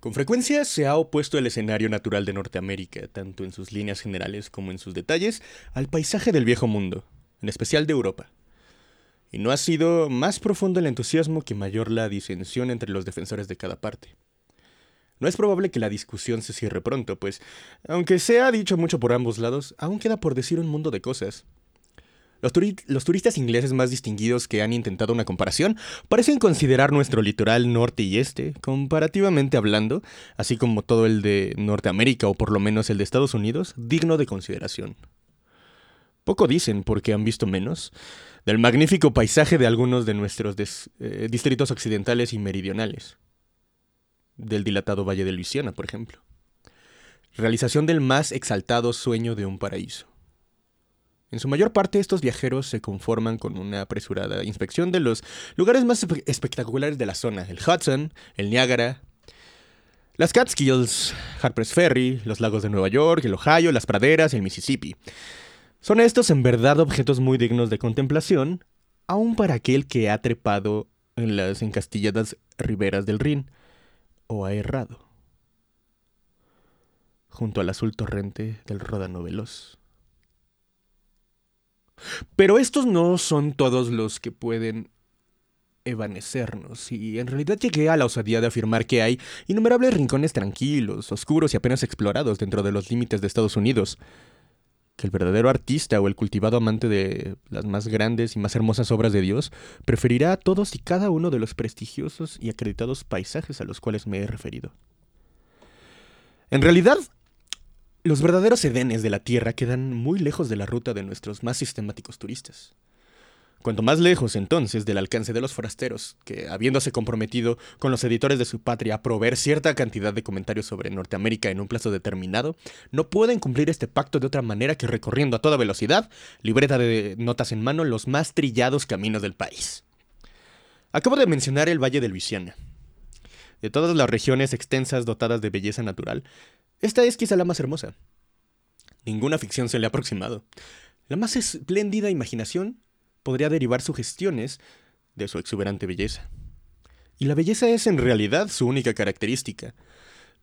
Con frecuencia se ha opuesto el escenario natural de Norteamérica, tanto en sus líneas generales como en sus detalles, al paisaje del viejo mundo, en especial de Europa. Y no ha sido más profundo el entusiasmo que mayor la disensión entre los defensores de cada parte. No es probable que la discusión se cierre pronto, pues, aunque se ha dicho mucho por ambos lados, aún queda por decir un mundo de cosas, los, turistas ingleses más distinguidos que han intentado una comparación parecen considerar nuestro litoral norte y este, comparativamente hablando, así como todo el de Norteamérica o por lo menos el de Estados Unidos, digno de consideración. Poco dicen, porque han visto menos, del magnífico paisaje de algunos de nuestros eh, distritos occidentales y meridionales. Del dilatado Valle de Luisiana, por ejemplo. Realización del más exaltado sueño de un paraíso. En su mayor parte estos viajeros se conforman con una apresurada inspección de los lugares más espectaculares de la zona, el Hudson, el Niágara, las Catskills, Harper's Ferry, los lagos de Nueva York, el Ohio, las praderas, el Mississippi. Son estos en verdad objetos muy dignos de contemplación, aun para aquel que ha trepado en las encastilladas riberas del Rin o ha errado junto al azul torrente del Ródano veloz. Pero estos no son todos los que pueden evanecernos, y en realidad llegué a la osadía de afirmar que hay innumerables rincones tranquilos, oscuros y apenas explorados dentro de los límites de Estados Unidos, que el verdadero artista o el cultivado amante de las más grandes y más hermosas obras de Dios preferirá a todos y cada uno de los prestigiosos y acreditados paisajes a los cuales me he referido. En realidad, los verdaderos edenes de la Tierra quedan muy lejos de la ruta de nuestros más sistemáticos turistas. Cuanto más lejos entonces del alcance de los forasteros, que habiéndose comprometido con los editores de su patria a proveer cierta cantidad de comentarios sobre Norteamérica en un plazo determinado, no pueden cumplir este pacto de otra manera que recorriendo a toda velocidad, libreta de notas en mano, los más trillados caminos del país. Acabo de mencionar el Valle de Luisiana. De todas las regiones extensas dotadas de belleza natural, esta es quizá la más hermosa. Ninguna ficción se le ha aproximado. La más espléndida imaginación podría derivar sugestiones de su exuberante belleza. Y la belleza es en realidad su única característica.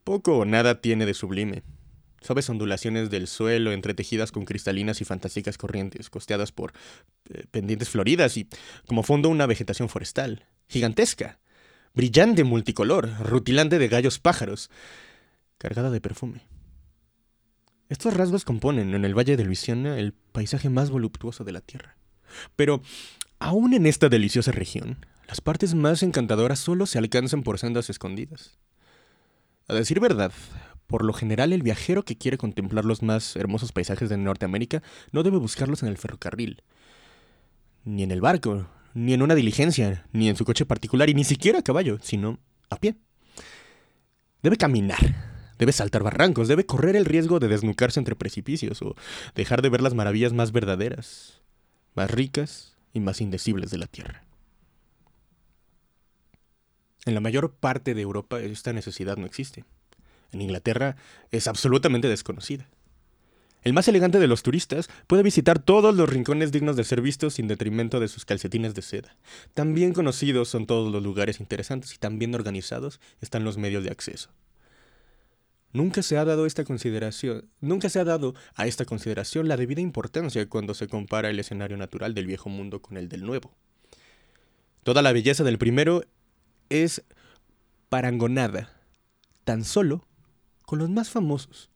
Poco o nada tiene de sublime. Suaves ondulaciones del suelo entretejidas con cristalinas y fantásticas corrientes, costeadas por eh, pendientes floridas y como fondo una vegetación forestal, gigantesca, brillante multicolor, rutilante de gallos pájaros, cargada de perfume. Estos rasgos componen en el Valle de Luisiana el paisaje más voluptuoso de la Tierra. Pero, aún en esta deliciosa región, las partes más encantadoras solo se alcanzan por sendas escondidas. A decir verdad, por lo general el viajero que quiere contemplar los más hermosos paisajes de Norteamérica no debe buscarlos en el ferrocarril, ni en el barco, ni en una diligencia, ni en su coche particular, y ni siquiera a caballo, sino a pie. Debe caminar, Debe saltar barrancos, debe correr el riesgo de desnucarse entre precipicios o dejar de ver las maravillas más verdaderas, más ricas y más indecibles de la Tierra. En la mayor parte de Europa esta necesidad no existe. En Inglaterra es absolutamente desconocida. El más elegante de los turistas puede visitar todos los rincones dignos de ser vistos sin detrimento de sus calcetines de seda. También conocidos son todos los lugares interesantes y tan bien organizados están los medios de acceso. Nunca se ha dado esta consideración, nunca se ha dado a esta consideración la debida importancia cuando se compara el escenario natural del viejo mundo con el del nuevo. Toda la belleza del primero es parangonada, tan solo con los más famosos,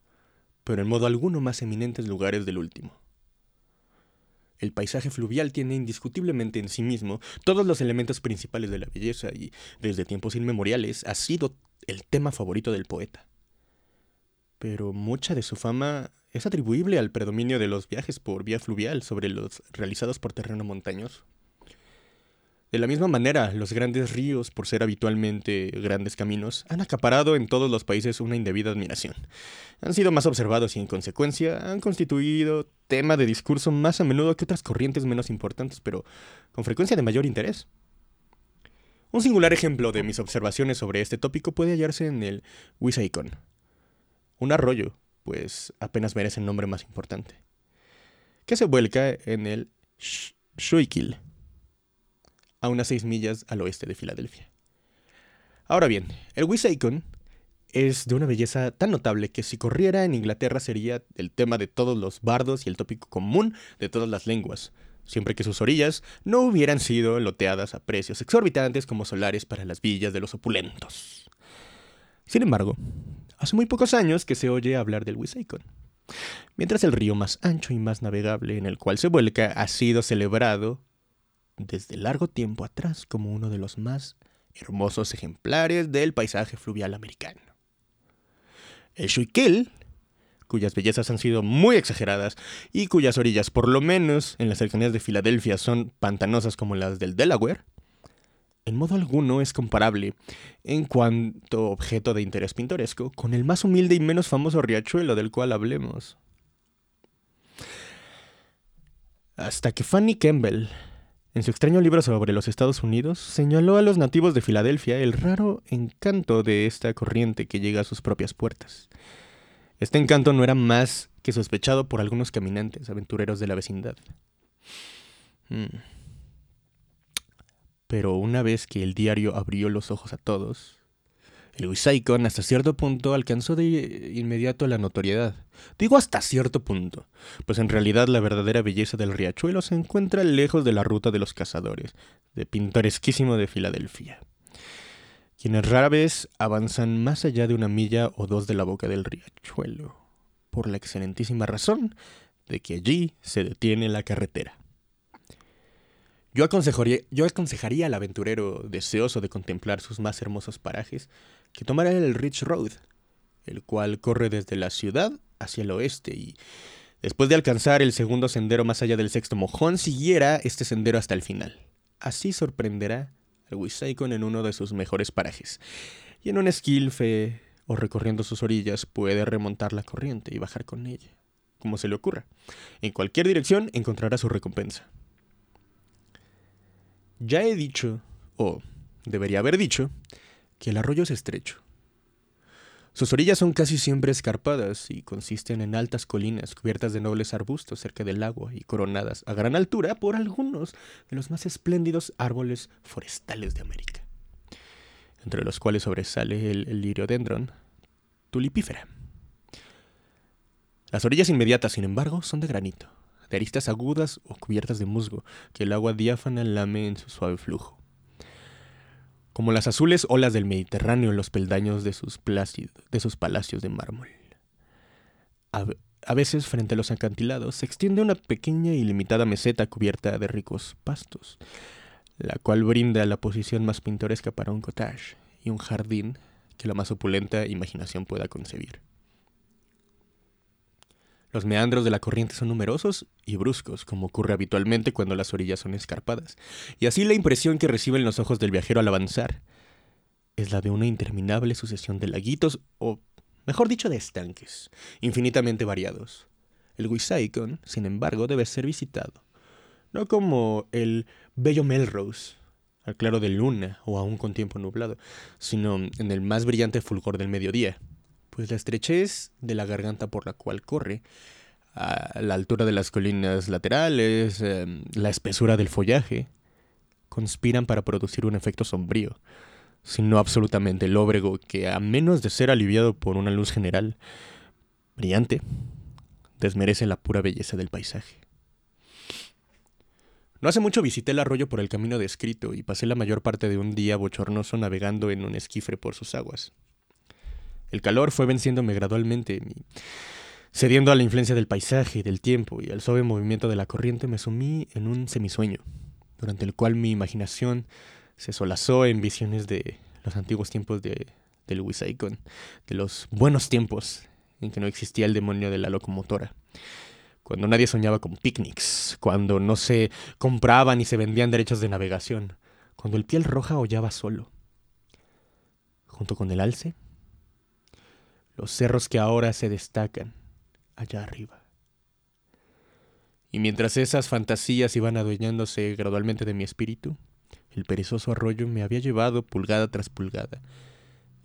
pero en modo alguno más eminentes lugares del último. El paisaje fluvial tiene indiscutiblemente en sí mismo todos los elementos principales de la belleza y, desde tiempos inmemoriales, ha sido el tema favorito del poeta pero mucha de su fama es atribuible al predominio de los viajes por vía fluvial sobre los realizados por terreno montañoso. De la misma manera, los grandes ríos, por ser habitualmente grandes caminos, han acaparado en todos los países una indebida admiración. Han sido más observados y en consecuencia han constituido tema de discurso más a menudo que otras corrientes menos importantes, pero con frecuencia de mayor interés. Un singular ejemplo de mis observaciones sobre este tópico puede hallarse en el Wissahickon, un arroyo, pues apenas merece el nombre más importante, que se vuelca en el Schuylkill, a unas seis millas al oeste de Filadelfia. Ahora bien, el Wissahickon es de una belleza tan notable que si corriera en Inglaterra sería el tema de todos los bardos y el tópico común de todas las lenguas, siempre que sus orillas no hubieran sido loteadas a precios exorbitantes como solares para las villas de los opulentos. Sin embargo, hace muy pocos años que se oye hablar del Wissahickon. Mientras el río más ancho y más navegable en el cual se vuelca ha sido celebrado desde largo tiempo atrás como uno de los más hermosos ejemplares del paisaje fluvial americano. El Schuylkill, cuyas bellezas han sido muy exageradas y cuyas orillas, por lo menos en las cercanías de Filadelfia, son pantanosas como las del Delaware, en modo alguno es comparable, en cuanto objeto de interés pintoresco, con el más humilde y menos famoso riachuelo del cual hablemos. Hasta que Fanny Campbell, en su extraño libro sobre los Estados Unidos, señaló a los nativos de Filadelfia el raro encanto de esta corriente que llega a sus propias puertas. Este encanto no era más que sospechado por algunos caminantes aventureros de la vecindad. Hmm. Pero una vez que el diario abrió los ojos a todos, el Wissahickon hasta cierto punto alcanzó de inmediato la notoriedad. Digo hasta cierto punto, pues en realidad la verdadera belleza del riachuelo se encuentra lejos de la ruta de los cazadores, de pintoresquísimo de Filadelfia, quienes rara vez avanzan más allá de una milla o dos de la boca del riachuelo, por la excelentísima razón de que allí se detiene la carretera. Yo aconsejaría, al aventurero deseoso de contemplar sus más hermosos parajes que tomara el Rich Road, el cual corre desde la ciudad hacia el oeste y después de alcanzar el segundo sendero más allá del sexto mojón, siguiera este sendero hasta el final. Así sorprenderá al Wissahickon en uno de sus mejores parajes. Y en un esquilfe o recorriendo sus orillas puede remontar la corriente y bajar con ella, como se le ocurra. En cualquier dirección encontrará su recompensa. Ya he dicho, o debería haber dicho, que el arroyo es estrecho. Sus orillas son casi siempre escarpadas y consisten en altas colinas cubiertas de nobles arbustos cerca del agua y coronadas a gran altura por algunos de los más espléndidos árboles forestales de América, entre los cuales sobresale el, el liriodendron tulipífera. Las orillas inmediatas, sin embargo, son de granito de aristas agudas o cubiertas de musgo, que el agua diáfana lame en su suave flujo. Como las azules olas del Mediterráneo en los peldaños de sus, de sus palacios de mármol. A, a veces, frente a los acantilados, se extiende una pequeña y limitada meseta cubierta de ricos pastos, la cual brinda la posición más pintoresca para un cottage y un jardín que la más opulenta imaginación pueda concebir. Los meandros de la corriente son numerosos y bruscos, como ocurre habitualmente cuando las orillas son escarpadas, y así la impresión que reciben los ojos del viajero al avanzar es la de una interminable sucesión de laguitos, o mejor dicho, de estanques, infinitamente variados. El Wissahickon, sin embargo, debe ser visitado, no como el bello Melrose, al claro de luna o aún con tiempo nublado, sino en el más brillante fulgor del mediodía, pues la estrechez de la garganta por la cual corre, la altura de las colinas laterales, em, la espesura del follaje, conspiran para producir un efecto sombrío, sino absolutamente lóbrego que, a menos de ser aliviado por una luz general brillante, desmerece la pura belleza del paisaje. No hace mucho visité el arroyo por el camino descrito y pasé la mayor parte de un día bochornoso navegando en un esquifre por sus aguas. El calor fue venciéndome gradualmente, cediendo a la influencia del paisaje, del tiempo y al suave movimiento de la corriente, me sumí en un semisueño, durante el cual mi imaginación se solazó en visiones de los antiguos tiempos de, del Wissahickon, de los buenos tiempos en que no existía el demonio de la locomotora, cuando nadie soñaba con picnics, cuando no se compraban ni se vendían derechos de navegación, cuando el piel roja hollaba solo. Junto con el alce, los cerros que ahora se destacan allá arriba. Y mientras esas fantasías iban adueñándose gradualmente de mi espíritu, el perezoso arroyo me había llevado pulgada tras pulgada,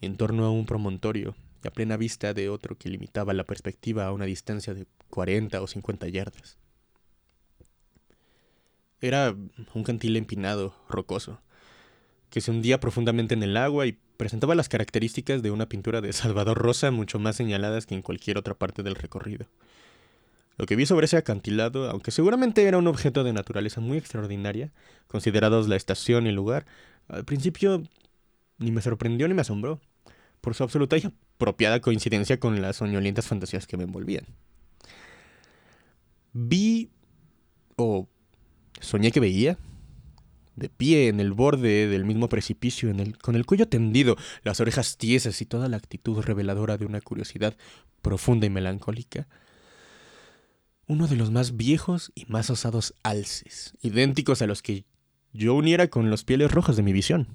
en torno a un promontorio y a plena vista de otro que limitaba la perspectiva a una distancia de 40 o 50 yardas. Era un cantil empinado, rocoso, que se hundía profundamente en el agua y presentaba las características de una pintura de Salvador Rosa mucho más señaladas que en cualquier otra parte del recorrido. Lo que vi sobre ese acantilado, aunque seguramente era un objeto de naturaleza muy extraordinaria, considerados la estación y el lugar, al principio ni me sorprendió ni me asombró, por su absoluta y apropiada coincidencia con las soñolientas fantasías que me envolvían. Vi, o soñé que veía, de pie en el borde del mismo precipicio, con el cuello tendido, las orejas tiesas y toda la actitud reveladora de una curiosidad profunda y melancólica, uno de los más viejos y más osados alces, idénticos a los que yo uniera con los pieles rojas de mi visión.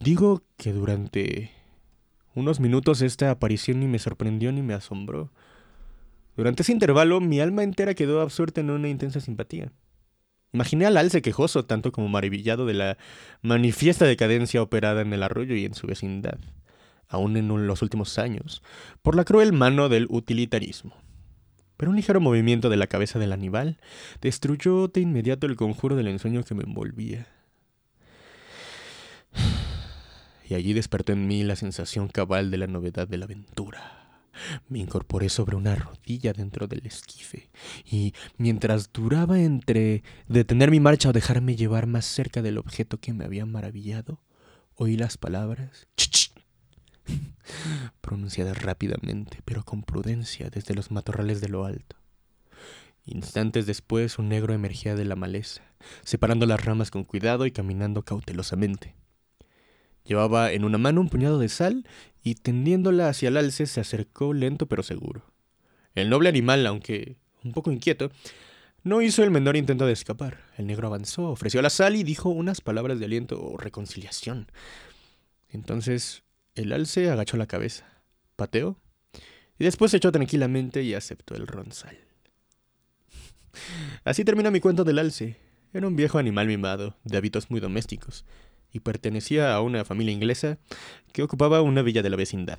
Digo que durante unos minutos esta aparición ni me sorprendió ni me asombró. Durante ese intervalo mi alma entera quedó absorta en una intensa simpatía. Imaginé al alce quejoso, tanto como maravillado de la manifiesta decadencia operada en el arroyo y en su vecindad, aún en los últimos años, por la cruel mano del utilitarismo. Pero un ligero movimiento de la cabeza del animal destruyó de inmediato el conjuro del ensueño que me envolvía. Y allí despertó en mí la sensación cabal de la novedad de la aventura. Me incorporé sobre una rodilla dentro del esquife, y mientras duraba entre detener mi marcha o dejarme llevar más cerca del objeto que me había maravillado, oí las palabras pronunciadas rápidamente, pero con prudencia desde los matorrales de lo alto. Instantes después un negro emergía de la maleza, separando las ramas con cuidado y caminando cautelosamente. Llevaba en una mano un puñado de sal y tendiéndola hacia el alce se acercó lento pero seguro. El noble animal, aunque un poco inquieto, no hizo el menor intento de escapar. El negro avanzó, ofreció la sal y dijo unas palabras de aliento o reconciliación. Entonces el alce agachó la cabeza, pateó y después se echó tranquilamente y aceptó el ronzal. Así termina mi cuento del alce. Era un viejo animal mimado, de hábitos muy domésticos, y pertenecía a una familia inglesa que ocupaba una villa de la vecindad.